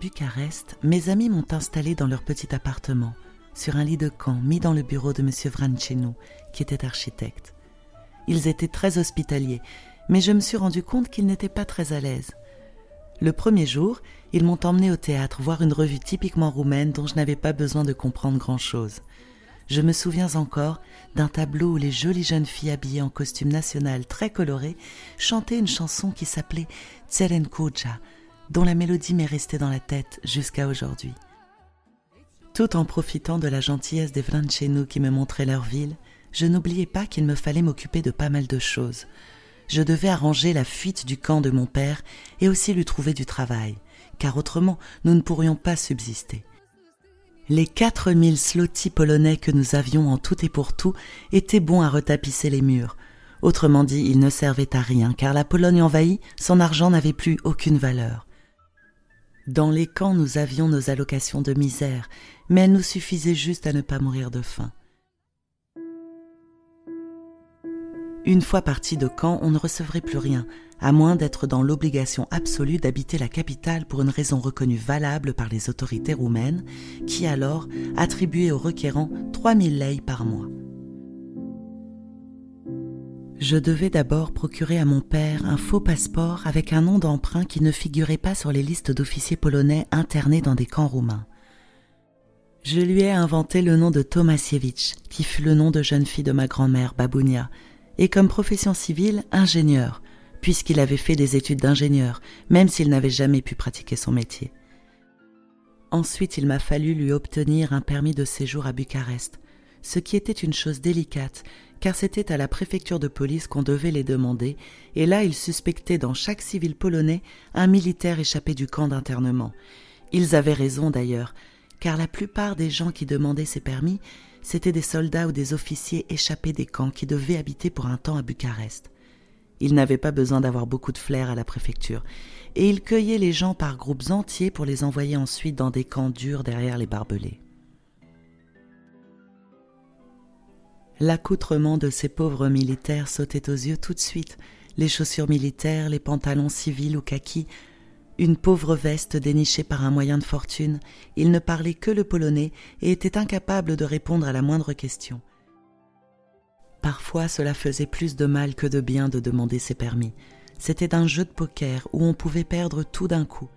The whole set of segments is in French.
Bucarest, mes amis m'ont installé dans leur petit appartement, sur un lit de camp mis dans le bureau de M. Vrancenu, qui était architecte. Ils étaient très hospitaliers, mais je me suis rendu compte qu'ils n'étaient pas très à l'aise. Le premier jour, ils m'ont emmené au théâtre voir une revue typiquement roumaine dont je n'avais pas besoin de comprendre grand-chose. Je me souviens encore d'un tableau où les jolies jeunes filles habillées en costume national très coloré chantaient une chanson qui s'appelait Tserenkuja, dont la mélodie m'est restée dans la tête jusqu'à aujourd'hui. Tout en profitant de la gentillesse des Vrancenu qui me montraient leur ville, je n'oubliais pas qu'il me fallait m'occuper de pas mal de choses je devais arranger la fuite du camp de mon père et aussi lui trouver du travail, car autrement nous ne pourrions pas subsister. Les quatre mille slottis polonais que nous avions en tout et pour tout étaient bons à retapisser les murs. Autrement dit, ils ne servaient à rien, car la Pologne envahie, son argent n'avait plus aucune valeur. Dans les camps, nous avions nos allocations de misère, mais elles nous suffisaient juste à ne pas mourir de faim. Une fois parti de Caen, on ne recevrait plus rien, à moins d'être dans l'obligation absolue d'habiter la capitale pour une raison reconnue valable par les autorités roumaines, qui alors attribuaient aux requérants 3000 lei par mois. Je devais d'abord procurer à mon père un faux passeport avec un nom d'emprunt qui ne figurait pas sur les listes d'officiers polonais internés dans des camps roumains. Je lui ai inventé le nom de Tomasiewicz, qui fut le nom de jeune fille de ma grand-mère, Babounia, et comme profession civile ingénieur, puisqu'il avait fait des études d'ingénieur, même s'il n'avait jamais pu pratiquer son métier. Ensuite, il m'a fallu lui obtenir un permis de séjour à Bucarest, ce qui était une chose délicate, car c'était à la préfecture de police qu'on devait les demander, et là ils suspectaient dans chaque civil polonais un militaire échappé du camp d'internement. Ils avaient raison d'ailleurs, car la plupart des gens qui demandaient ces permis c'étaient des soldats ou des officiers échappés des camps qui devaient habiter pour un temps à Bucarest. Ils n'avaient pas besoin d'avoir beaucoup de flair à la préfecture, et ils cueillaient les gens par groupes entiers pour les envoyer ensuite dans des camps durs derrière les barbelés. L'accoutrement de ces pauvres militaires sautait aux yeux tout de suite, les chaussures militaires, les pantalons civils ou kaki, une pauvre veste dénichée par un moyen de fortune, il ne parlait que le polonais et était incapable de répondre à la moindre question. Parfois cela faisait plus de mal que de bien de demander ses permis. C'était un jeu de poker où on pouvait perdre tout d'un coup.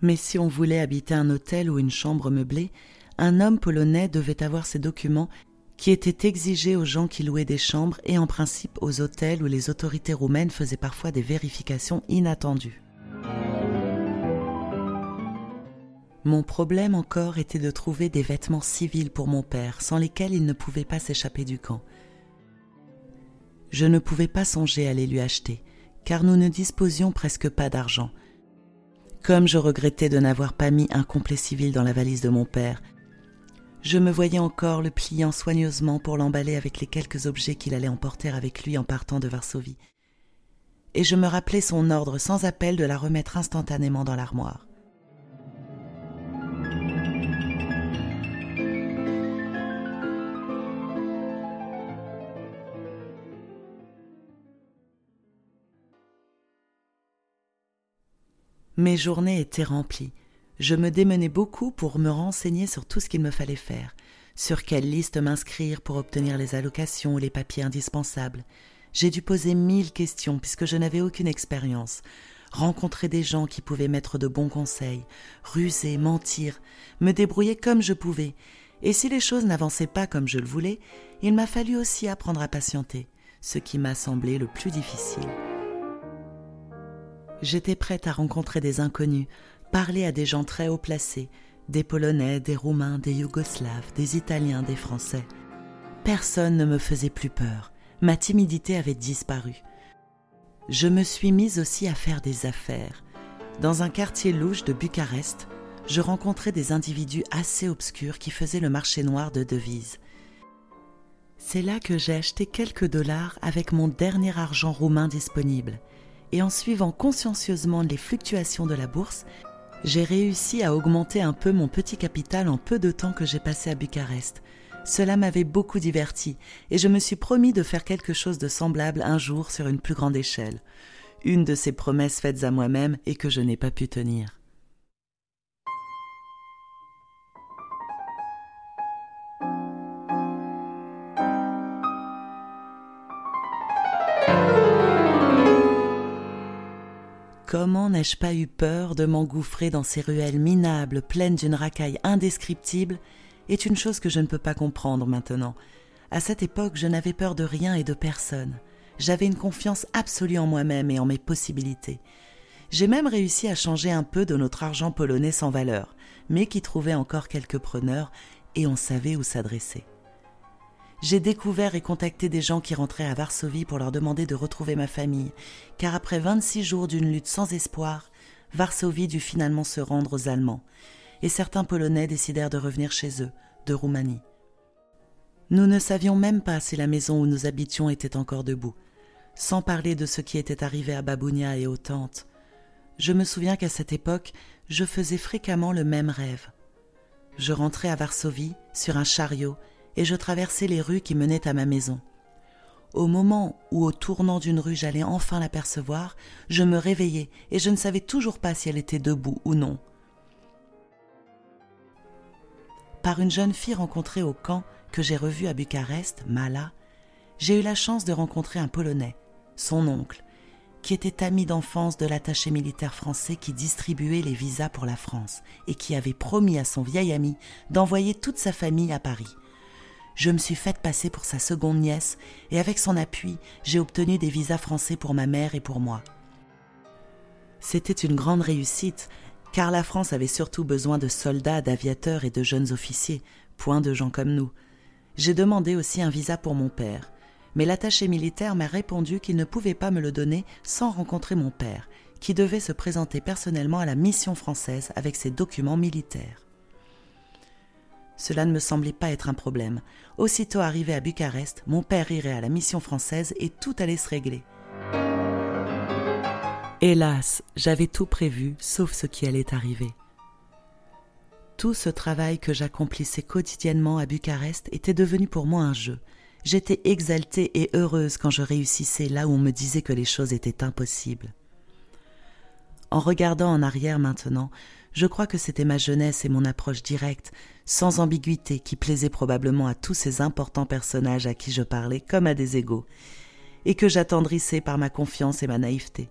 Mais si on voulait habiter un hôtel ou une chambre meublée, un homme polonais devait avoir ses documents qui était exigé aux gens qui louaient des chambres et en principe aux hôtels où les autorités roumaines faisaient parfois des vérifications inattendues. Mon problème encore était de trouver des vêtements civils pour mon père, sans lesquels il ne pouvait pas s'échapper du camp. Je ne pouvais pas songer à les lui acheter, car nous ne disposions presque pas d'argent. Comme je regrettais de n'avoir pas mis un complet civil dans la valise de mon père, je me voyais encore le pliant soigneusement pour l'emballer avec les quelques objets qu'il allait emporter avec lui en partant de Varsovie. Et je me rappelais son ordre sans appel de la remettre instantanément dans l'armoire. Mes journées étaient remplies je me démenais beaucoup pour me renseigner sur tout ce qu'il me fallait faire, sur quelle liste m'inscrire pour obtenir les allocations ou les papiers indispensables. J'ai dû poser mille questions puisque je n'avais aucune expérience, rencontrer des gens qui pouvaient mettre de bons conseils, ruser, mentir, me débrouiller comme je pouvais. Et si les choses n'avançaient pas comme je le voulais, il m'a fallu aussi apprendre à patienter, ce qui m'a semblé le plus difficile. J'étais prête à rencontrer des inconnus, parler à des gens très haut placés, des Polonais, des Roumains, des Yougoslaves, des Italiens, des Français. Personne ne me faisait plus peur, ma timidité avait disparu. Je me suis mise aussi à faire des affaires. Dans un quartier louche de Bucarest, je rencontrais des individus assez obscurs qui faisaient le marché noir de devises. C'est là que j'ai acheté quelques dollars avec mon dernier argent roumain disponible, et en suivant consciencieusement les fluctuations de la bourse, j'ai réussi à augmenter un peu mon petit capital en peu de temps que j'ai passé à Bucarest. Cela m'avait beaucoup diverti et je me suis promis de faire quelque chose de semblable un jour sur une plus grande échelle. une de ces promesses faites à moi-même et que je n'ai pas pu tenir. Comment n'ai-je pas eu peur de m'engouffrer dans ces ruelles minables pleines d'une racaille indescriptible est une chose que je ne peux pas comprendre maintenant. À cette époque, je n'avais peur de rien et de personne. J'avais une confiance absolue en moi-même et en mes possibilités. J'ai même réussi à changer un peu de notre argent polonais sans valeur, mais qui trouvait encore quelques preneurs et on savait où s'adresser. J'ai découvert et contacté des gens qui rentraient à Varsovie pour leur demander de retrouver ma famille, car après 26 jours d'une lutte sans espoir, Varsovie dut finalement se rendre aux Allemands, et certains Polonais décidèrent de revenir chez eux, de Roumanie. Nous ne savions même pas si la maison où nous habitions était encore debout, sans parler de ce qui était arrivé à Babounia et aux tantes. Je me souviens qu'à cette époque, je faisais fréquemment le même rêve. Je rentrais à Varsovie sur un chariot et je traversais les rues qui menaient à ma maison. Au moment où, au tournant d'une rue, j'allais enfin l'apercevoir, je me réveillais et je ne savais toujours pas si elle était debout ou non. Par une jeune fille rencontrée au camp que j'ai revue à Bucarest, Mala, j'ai eu la chance de rencontrer un Polonais, son oncle, qui était ami d'enfance de l'attaché militaire français qui distribuait les visas pour la France et qui avait promis à son vieil ami d'envoyer toute sa famille à Paris je me suis faite passer pour sa seconde nièce et avec son appui, j'ai obtenu des visas français pour ma mère et pour moi. C'était une grande réussite, car la France avait surtout besoin de soldats, d'aviateurs et de jeunes officiers, point de gens comme nous. J'ai demandé aussi un visa pour mon père, mais l'attaché militaire m'a répondu qu'il ne pouvait pas me le donner sans rencontrer mon père, qui devait se présenter personnellement à la mission française avec ses documents militaires. Cela ne me semblait pas être un problème. Aussitôt arrivé à Bucarest, mon père irait à la mission française et tout allait se régler. Hélas, j'avais tout prévu, sauf ce qui allait arriver. Tout ce travail que j'accomplissais quotidiennement à Bucarest était devenu pour moi un jeu. J'étais exaltée et heureuse quand je réussissais là où on me disait que les choses étaient impossibles. En regardant en arrière maintenant, je crois que c'était ma jeunesse et mon approche directe, sans ambiguïté, qui plaisait probablement à tous ces importants personnages à qui je parlais comme à des égaux, et que j'attendrissais par ma confiance et ma naïveté.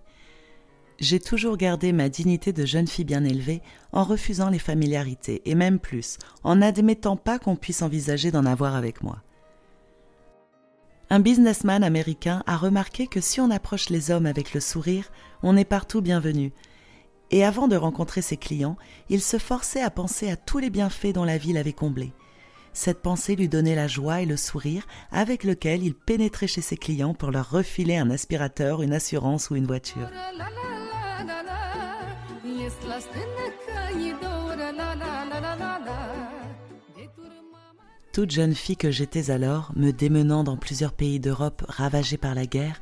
J'ai toujours gardé ma dignité de jeune fille bien élevée en refusant les familiarités, et même plus, en n'admettant pas qu'on puisse envisager d'en avoir avec moi. Un businessman américain a remarqué que si on approche les hommes avec le sourire, on est partout bienvenu, et avant de rencontrer ses clients, il se forçait à penser à tous les bienfaits dont la vie l'avait comblé. Cette pensée lui donnait la joie et le sourire avec lequel il pénétrait chez ses clients pour leur refiler un aspirateur, une assurance ou une voiture. Toute jeune fille que j'étais alors, me démenant dans plusieurs pays d'Europe ravagés par la guerre,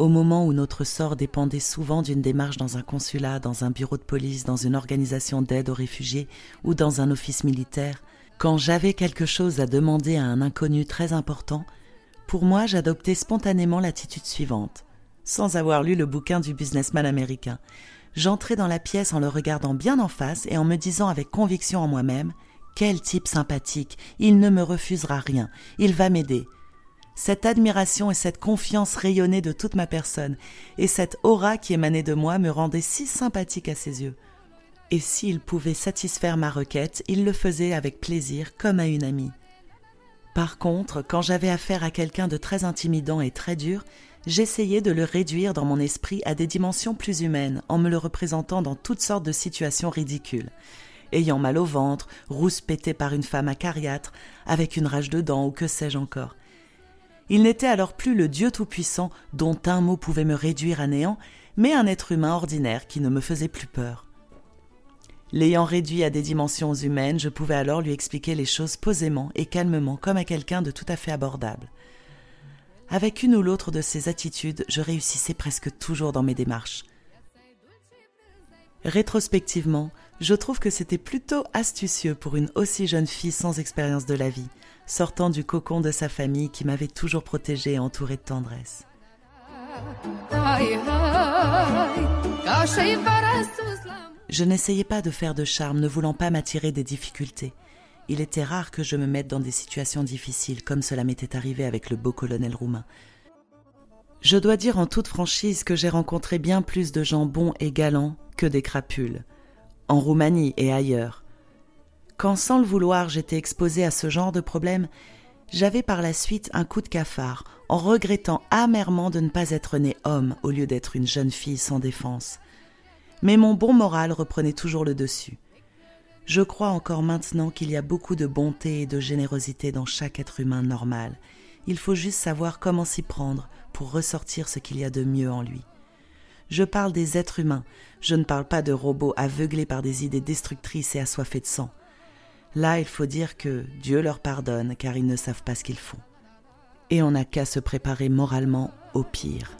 au moment où notre sort dépendait souvent d'une démarche dans un consulat, dans un bureau de police, dans une organisation d'aide aux réfugiés ou dans un office militaire, quand j'avais quelque chose à demander à un inconnu très important, pour moi j'adoptais spontanément l'attitude suivante. Sans avoir lu le bouquin du businessman américain, j'entrais dans la pièce en le regardant bien en face et en me disant avec conviction en moi-même Quel type sympathique, il ne me refusera rien, il va m'aider. Cette admiration et cette confiance rayonnaient de toute ma personne, et cette aura qui émanait de moi me rendait si sympathique à ses yeux. Et s'il pouvait satisfaire ma requête, il le faisait avec plaisir, comme à une amie. Par contre, quand j'avais affaire à quelqu'un de très intimidant et très dur, j'essayais de le réduire dans mon esprit à des dimensions plus humaines, en me le représentant dans toutes sortes de situations ridicules. Ayant mal au ventre, rouspété par une femme acariâtre, avec une rage de dents ou que sais-je encore. Il n'était alors plus le Dieu Tout-Puissant dont un mot pouvait me réduire à néant, mais un être humain ordinaire qui ne me faisait plus peur. L'ayant réduit à des dimensions humaines, je pouvais alors lui expliquer les choses posément et calmement, comme à quelqu'un de tout à fait abordable. Avec une ou l'autre de ces attitudes, je réussissais presque toujours dans mes démarches. Rétrospectivement, je trouve que c'était plutôt astucieux pour une aussi jeune fille sans expérience de la vie, sortant du cocon de sa famille qui m'avait toujours protégée et entourée de tendresse. Je n'essayais pas de faire de charme, ne voulant pas m'attirer des difficultés. Il était rare que je me mette dans des situations difficiles, comme cela m'était arrivé avec le beau colonel roumain. Je dois dire en toute franchise que j'ai rencontré bien plus de gens bons et galants que des crapules, en Roumanie et ailleurs. Quand sans le vouloir j'étais exposé à ce genre de problème, j'avais par la suite un coup de cafard, en regrettant amèrement de ne pas être né homme au lieu d'être une jeune fille sans défense mais mon bon moral reprenait toujours le dessus. Je crois encore maintenant qu'il y a beaucoup de bonté et de générosité dans chaque être humain normal. Il faut juste savoir comment s'y prendre pour ressortir ce qu'il y a de mieux en lui. Je parle des êtres humains, je ne parle pas de robots aveuglés par des idées destructrices et assoiffés de sang. Là, il faut dire que Dieu leur pardonne car ils ne savent pas ce qu'ils font. Et on n'a qu'à se préparer moralement au pire.